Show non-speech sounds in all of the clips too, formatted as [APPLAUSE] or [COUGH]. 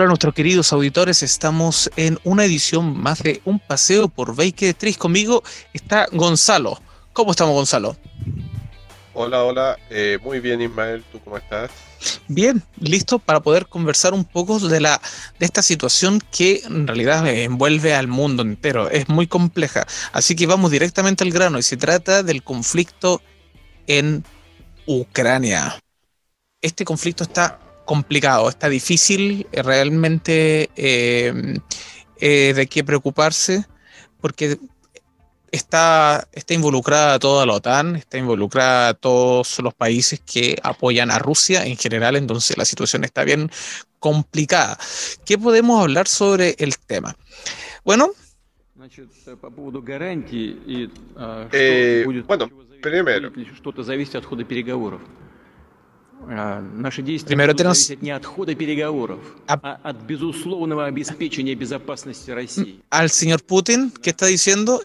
Hola nuestros queridos auditores, estamos en una edición más de Un Paseo por Baker Tris. Conmigo está Gonzalo. ¿Cómo estamos Gonzalo? Hola, hola, eh, muy bien Ismael, ¿tú cómo estás? Bien, listo para poder conversar un poco de, la, de esta situación que en realidad envuelve al mundo entero, es muy compleja. Así que vamos directamente al grano y se trata del conflicto en Ucrania. Este conflicto está complicado, está difícil eh, realmente eh, eh, de qué preocuparse, porque está, está involucrada toda la OTAN, está involucrada todos los países que apoyan a Rusia en general, entonces la situación está bien complicada. ¿Qué podemos hablar sobre el tema? Bueno. bueno, primero. Primero tenemos Al señor Putin, ¿qué está diciendo?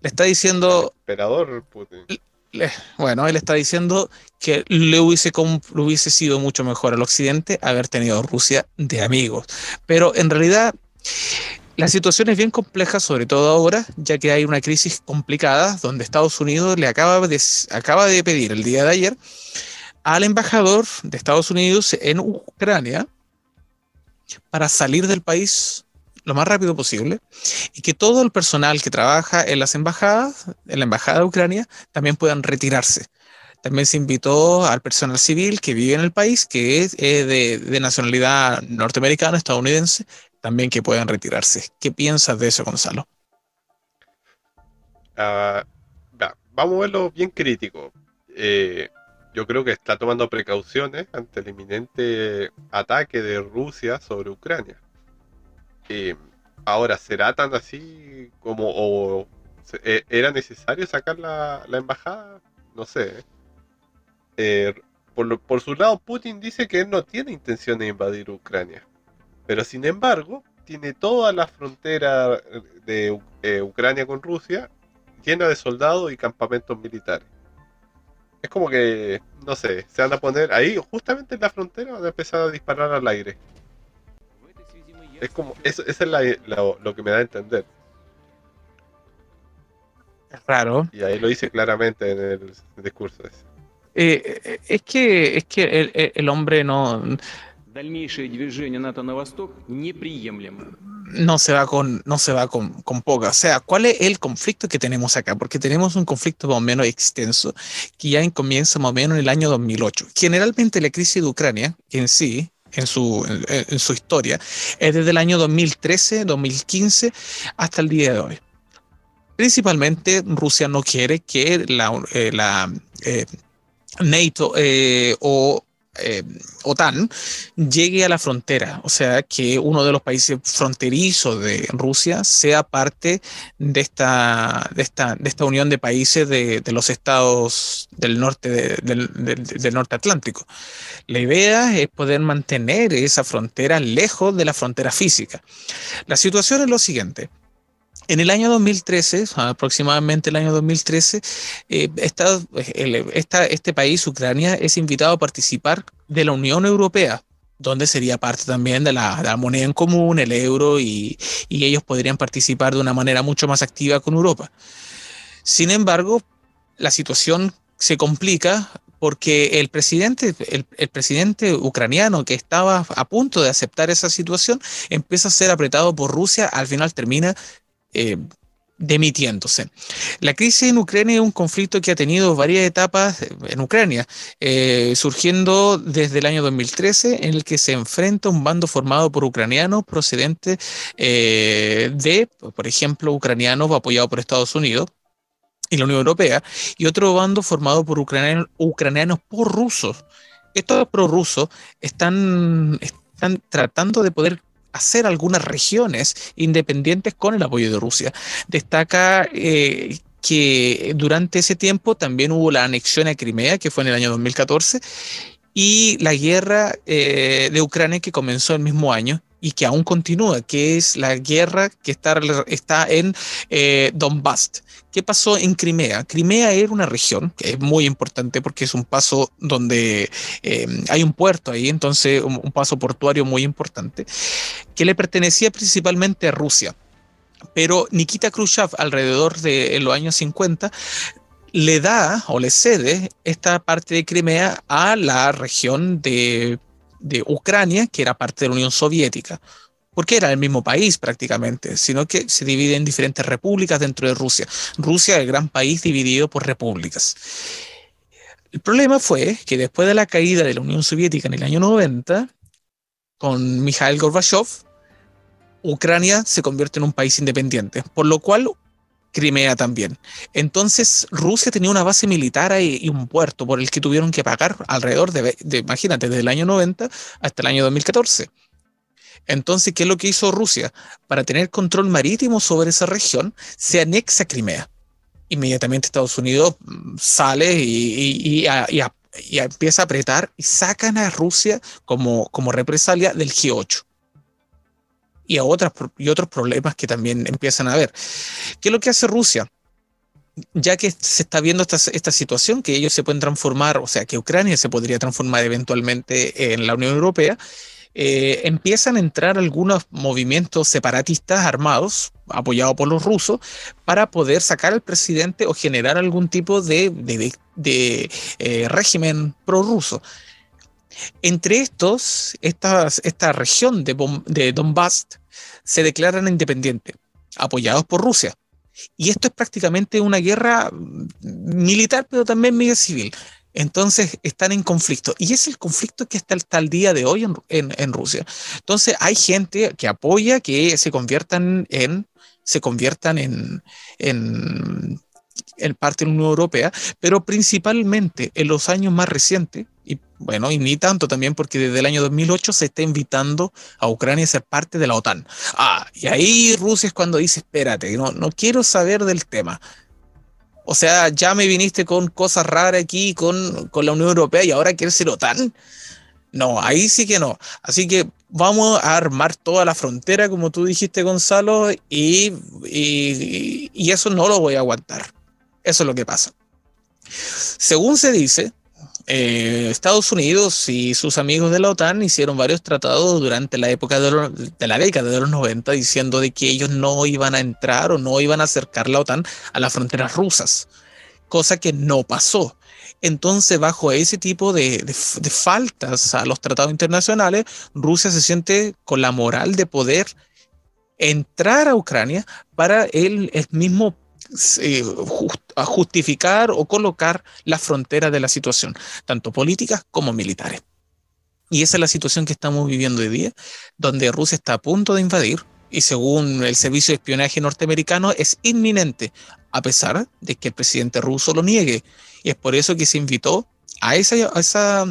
Le está diciendo... emperador Putin. bueno, él está diciendo que le hubiese, le hubiese sido mucho mejor al Occidente haber tenido Rusia de amigos. Pero en realidad la situación es bien compleja, sobre todo ahora, ya que hay una crisis complicada donde Estados Unidos le acaba de, acaba de pedir el día de ayer al embajador de Estados Unidos en Ucrania para salir del país lo más rápido posible y que todo el personal que trabaja en las embajadas, en la embajada de Ucrania, también puedan retirarse. También se invitó al personal civil que vive en el país, que es de, nacionalidad norteamericana, estadounidense, también que puedan retirarse. ¿Qué piensas de eso, Gonzalo? Ah, vamos a verlo bien crítico. Eh, yo creo que está tomando precauciones ante el inminente ataque de Rusia sobre Ucrania. Eh, ahora, ¿será tan así como e, era necesario sacar la, embajada? No sé. Eh, por, por, su lado, Putin dice que él no tiene intención de invadir Ucrania. Pero sin embargo, tiene toda la frontera de eh, Ucrania con Rusia llena de soldados y campamentos militares es como que, no sé, se van a poner ahí, justamente en la frontera, van a empezar a disparar al aire. Es como, eso, es lo que me da a entender. Es raro. Y ahí lo dice claramente en el discurso ese. Eh, eh, es que, es que el, el hombre no, no se va con, no se va con, con, poca. O sea, ¿cuál es el conflicto que tenemos acá? Porque tenemos un conflicto más o menos extenso que ya comienza más o menos en el año 2008. Generalmente la crisis de Ucrania en sí, en su, en, su historia, es desde el año 2013, 2015 hasta el día de hoy. Principalmente Rusia no quiere que la, eh, la eh, NATO eh, o eh, OTAN llegue a la frontera, o sea, que uno de los países fronterizos de Rusia sea parte de esta, de esta, de esta unión de países de, los estados del norte, del, del norte atlántico. La idea es poder mantener esa frontera lejos de la frontera física. La situación es lo siguiente. En el año 2013, aproximadamente el año 2013, eh, este país, Ucrania, es invitado a participar de la Unión Europea, donde sería parte también de la, moneda en común, el euro, y, ellos podrían participar de una manera mucho más activa con Europa. Sin embargo, la situación se complica porque el presidente, el, presidente ucraniano que estaba a punto de aceptar esa situación empieza a ser apretado por Rusia, al final termina eh, demitiéndose. La crisis en Ucrania es un conflicto que ha tenido varias etapas en Ucrania, eh, surgiendo desde el año 2013, en el que se enfrenta un bando formado por ucranianos procedentes eh, de, por ejemplo, ucranianos apoyados por Estados Unidos y la Unión Europea, y otro bando formado por ucranianos, ucranianos por rusos. Estos prorrusos están, están tratando de poder hacer algunas regiones independientes con el apoyo de Rusia. Destaca eh, que durante ese tiempo también hubo la anexión a Crimea, que fue en el año 2014, y la guerra eh, de Ucrania que comenzó el mismo año y que aún continúa, que es la guerra que está, está en eh, Donbass. ¿Qué pasó en Crimea? Crimea era una región que es muy importante porque es un paso donde eh, hay un puerto ahí, entonces un, un, paso portuario muy importante, que le pertenecía principalmente a Rusia. Pero Nikita Khrushchev, alrededor de los años 50, le da o le cede esta parte de Crimea a la región de, de Ucrania, que era parte de la Unión Soviética porque era el mismo país prácticamente, sino que se divide en diferentes repúblicas dentro de Rusia. Rusia es el gran país dividido por repúblicas. El problema fue que después de la caída de la Unión Soviética en el año 90, con Mikhail Gorbachev, Ucrania se convierte en un país independiente, por lo cual Crimea también. Entonces Rusia tenía una base militar y un puerto por el que tuvieron que pagar alrededor de, imagínate, desde el año 90 hasta el año 2014. Entonces, ¿qué es lo que hizo Rusia? Para tener control marítimo sobre esa región, se anexa Crimea. Inmediatamente Estados Unidos mm, sale y, empieza a apretar y sacan a Rusia como, como represalia del G8 y a otras y otros problemas que también empiezan a ver. ¿Qué es lo que hace Rusia? Ya que se está viendo esta, esta, situación, que ellos se pueden transformar, o sea, que Ucrania se podría transformar eventualmente en la Unión Europea, eh, empiezan a entrar algunos movimientos separatistas armados, apoyados por los rusos, para poder sacar al presidente o generar algún tipo de, de, eh, régimen prorruso. Entre estos, esta región de, de Donbass se declaran independientes, apoyados por Rusia. Y esto es prácticamente una guerra militar, pero también medio civil. Entonces están en conflicto. Y es el conflicto que está hasta el día de hoy en, Rusia. Entonces hay gente que apoya que se conviertan en, se conviertan en, en, en parte de la Unión Europea, pero principalmente en los años más recientes, y bueno, y ni tanto también porque desde el año 2008 se está invitando a Ucrania a ser parte de la OTAN. Ah, y ahí Rusia es cuando dice, espérate, no, no quiero saber del tema. O sea, ya me viniste con cosas raras aquí con, la Unión Europea y ahora quieres ser OTAN. No, ahí sí que no. Así que vamos a armar toda la frontera, como tú dijiste, Gonzalo, y, y, eso no lo voy a aguantar. Eso es lo que pasa. Según se dice, eh, Estados Unidos y sus amigos de la OTAN hicieron varios tratados durante la época de, la década de los 90 diciendo de que ellos no iban a entrar o no iban a acercar la OTAN a las fronteras rusas, cosa que no pasó. Entonces, bajo ese tipo de faltas a los tratados internacionales, Rusia se siente con la moral de poder entrar a Ucrania para el, el mismo eh, a justificar o colocar las fronteras de la situación, tanto políticas como militares. Y esa es la situación que estamos viviendo hoy día, donde Rusia está a punto de invadir y según el servicio de espionaje norteamericano es inminente, a pesar de que el presidente ruso lo niegue. Y es por eso que se invitó a esa,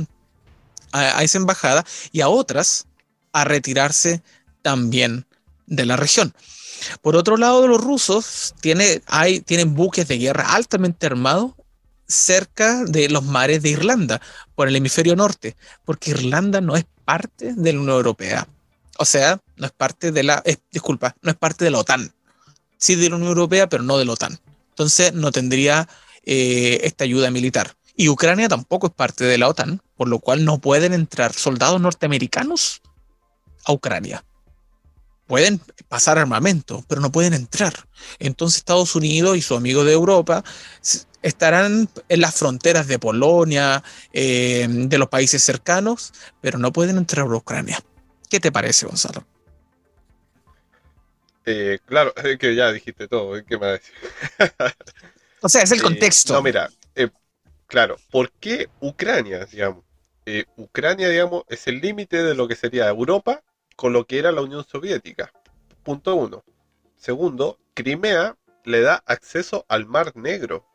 embajada y a otras a retirarse también de la región. Por otro lado, los rusos tienen buques de guerra altamente armados cerca de los mares de Irlanda, por el hemisferio norte, porque Irlanda no es parte de la Unión Europea. O sea, no es parte de la, disculpa, no es parte de la OTAN. Sí de la Unión Europea, pero no de la OTAN. Entonces no tendría eh, esta ayuda militar. Y Ucrania tampoco es parte de la OTAN, por lo cual no pueden entrar soldados norteamericanos a Ucrania pueden pasar armamento, pero no pueden entrar. Entonces Estados Unidos y su amigo de Europa estarán en las fronteras de Polonia, eh, de los países cercanos, pero no pueden entrar a Ucrania. ¿Qué te parece, Gonzalo? Eh, claro, [LAUGHS] es que ya dijiste todo, ¿qué me [LAUGHS] o sea, es el eh, contexto. no, mira, claro, ¿por qué Ucrania, digamos? Ucrania, digamos, es el límite de lo que sería Europa con lo que era la Unión Soviética. Punto uno. Segundo, Crimea le da acceso al Mar Negro.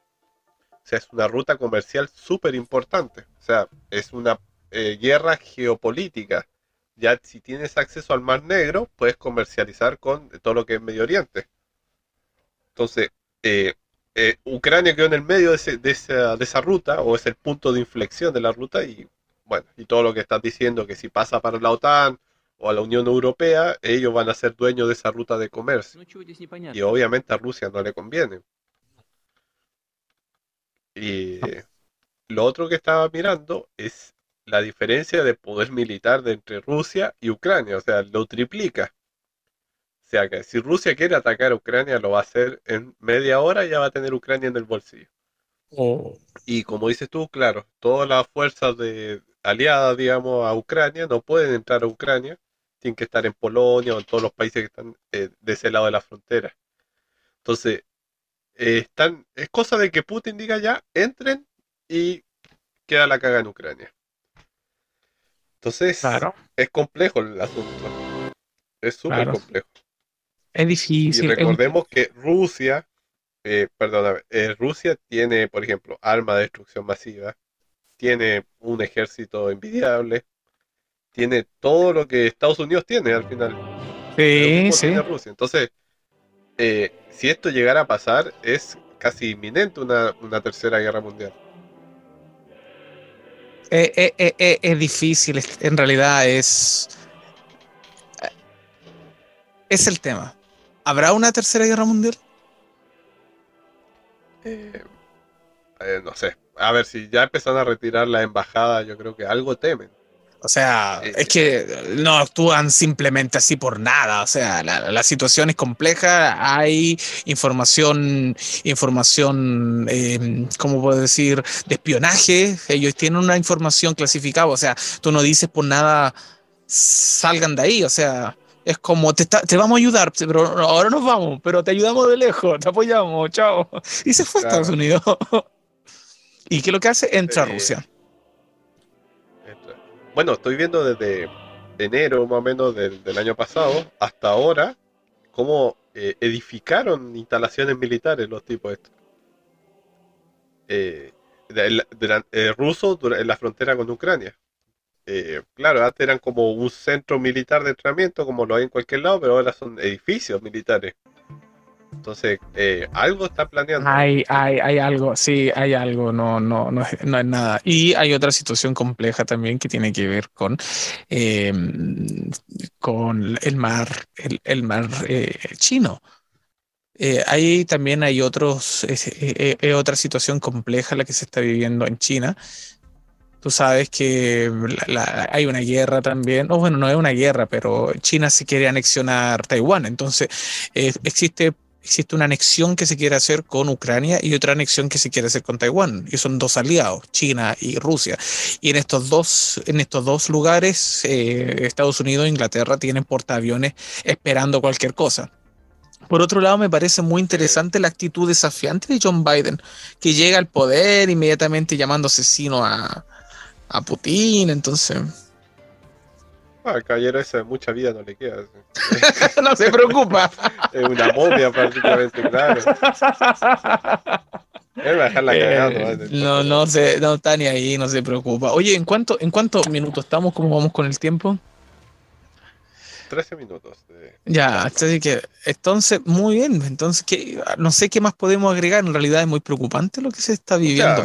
O sea, es una ruta comercial súper importante. O sea, es una eh, guerra geopolítica. Ya si tienes acceso al Mar Negro, puedes comercializar con todo lo que es Medio Oriente. Entonces, eh, eh, Ucrania quedó en el medio de, esa, de, esa, ruta, o es el punto de inflexión de la ruta, y bueno, y todo lo que estás diciendo, que si pasa para la OTAN, o a la Unión Europea, ellos van a ser dueños de esa ruta de comercio. Y obviamente a Rusia no le conviene. Y lo otro que estaba mirando es la diferencia de poder militar de entre Rusia y Ucrania, o sea, lo triplica. O sea que si Rusia quiere atacar a Ucrania, lo va a hacer en media hora y ya va a tener Ucrania en el bolsillo. Oh. Y como dices tú, claro, todas las fuerzas de, aliadas, digamos, a Ucrania no pueden entrar a Ucrania, tienen que estar en Polonia o en todos los países que están eh, de ese lado de la frontera. Entonces, eh, están, es cosa de que Putin diga ya, entren y queda la caga en Ucrania. Entonces, es complejo el asunto. Es súper complejo. Es difícil. Y recordemos que Rusia, eh, perdón, eh, Rusia tiene, por ejemplo, arma de destrucción masiva, tiene un ejército envidiable, tiene todo lo que Estados Unidos tiene al final. Sí, sí. Rusia. Entonces, eh, si esto llegara a pasar, es casi inminente una, una tercera guerra mundial. Eh, eh, es difícil, en realidad es... Es el tema. ¿Habrá una tercera guerra mundial? no sé. A ver, si ya empezaron a retirar la embajada, yo creo que algo temen. O sea, es que no actúan simplemente así por nada. O sea, la, situación es compleja. Hay información, información, eh, ¿cómo puedo decir? De espionaje. Ellos tienen una información clasificada. O sea, tú no dices por nada, salgan de ahí. O sea, es como, te, te vamos a ayudar, pero ahora nos vamos, pero te ayudamos de lejos, te apoyamos, chao. Y se fue a Estados Unidos. [LAUGHS] ¿Y qué es lo que hace? Entra a Rusia bueno, estoy viendo desde enero más o menos del, año pasado hasta ahora cómo eh, edificaron instalaciones militares los tipos estos. Eh, eh, rusos en la frontera con Ucrania. claro, antes eran como un centro militar de entrenamiento, como lo hay en cualquier lado, pero ahora son edificios militares. Entonces, eh, algo está planeando. Hay, hay, hay algo, sí, hay algo, no, no, no, no es nada. Y hay otra situación compleja también que tiene que ver con, em, con el mar, el, mar eh, chino. Eh, ahí también hay otros, otra situación compleja la que se está viviendo en China. Tú sabes que hay una guerra también, o bueno, no es una guerra, pero China se quiere anexionar Taiwán. Entonces, existe existe una anexión que se quiere hacer con Ucrania y otra anexión que se quiere hacer con Taiwán. Y son dos aliados, China y Rusia. Y en estos dos, en estos dos lugares, eh, Estados Unidos e Inglaterra tienen portaaviones esperando cualquier cosa. Por otro lado, me parece muy interesante la actitud desafiante de John Biden, que llega al poder inmediatamente llamando asesino a, a Putin. Entonces, Ah, el caballero ese mucha vida no le queda. [LAUGHS] no se preocupa. [LAUGHS] es una momia prácticamente, claro. [LAUGHS] Él va a dejar la eh, no, no, se, no está ni ahí, no se preocupa. Oye, ¿en cuánto, ¿en cuántos minutos estamos? ¿Cómo vamos con el tiempo? 13 minutos. Ya, así que, entonces, muy bien. Entonces, ¿qué, no sé qué más podemos agregar. En realidad es muy preocupante lo que se está viviendo.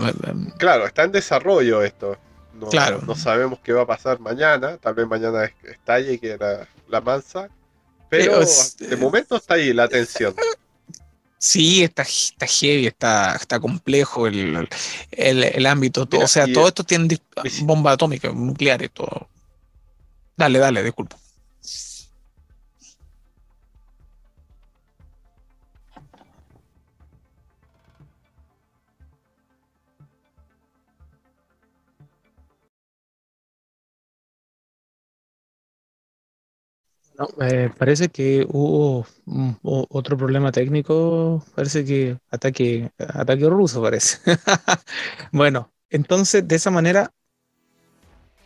claro, está en desarrollo esto. No, claro. no sabemos qué va a pasar mañana, tal vez mañana estalle y que la, la mansa, pero de momento está ahí la tensión. Sí, está, está heavy, está, está complejo el, el, ámbito. o sea, todo esto tiene bomba atómica, nucleares, todo. Dale, dale, disculpa. No, eh, parece que hubo otro problema técnico, parece que ataque, ataque ruso, parece. [LAUGHS] bueno, entonces de esa manera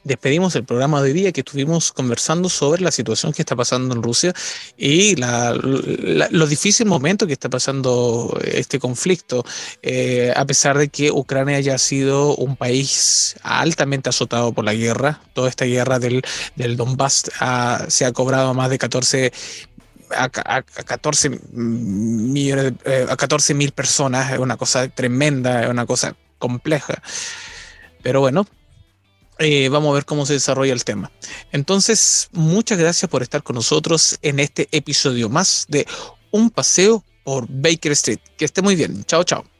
despedimos el programa de hoy día que estuvimos conversando sobre la situación que está pasando en Rusia y la, los difíciles momentos que está pasando este conflicto, eh, a pesar de que Ucrania haya sido un país altamente azotado por la guerra, toda esta guerra del, del Donbass se ha cobrado más de 14 a, 14 millones, eh, a 14 mil personas, es una cosa tremenda, es una cosa compleja. Pero bueno, eh, vamos a ver cómo se desarrolla el tema. Entonces, muchas gracias por estar con nosotros en este episodio más de Un paseo por Baker Street. Que esté muy bien. Chao, chao.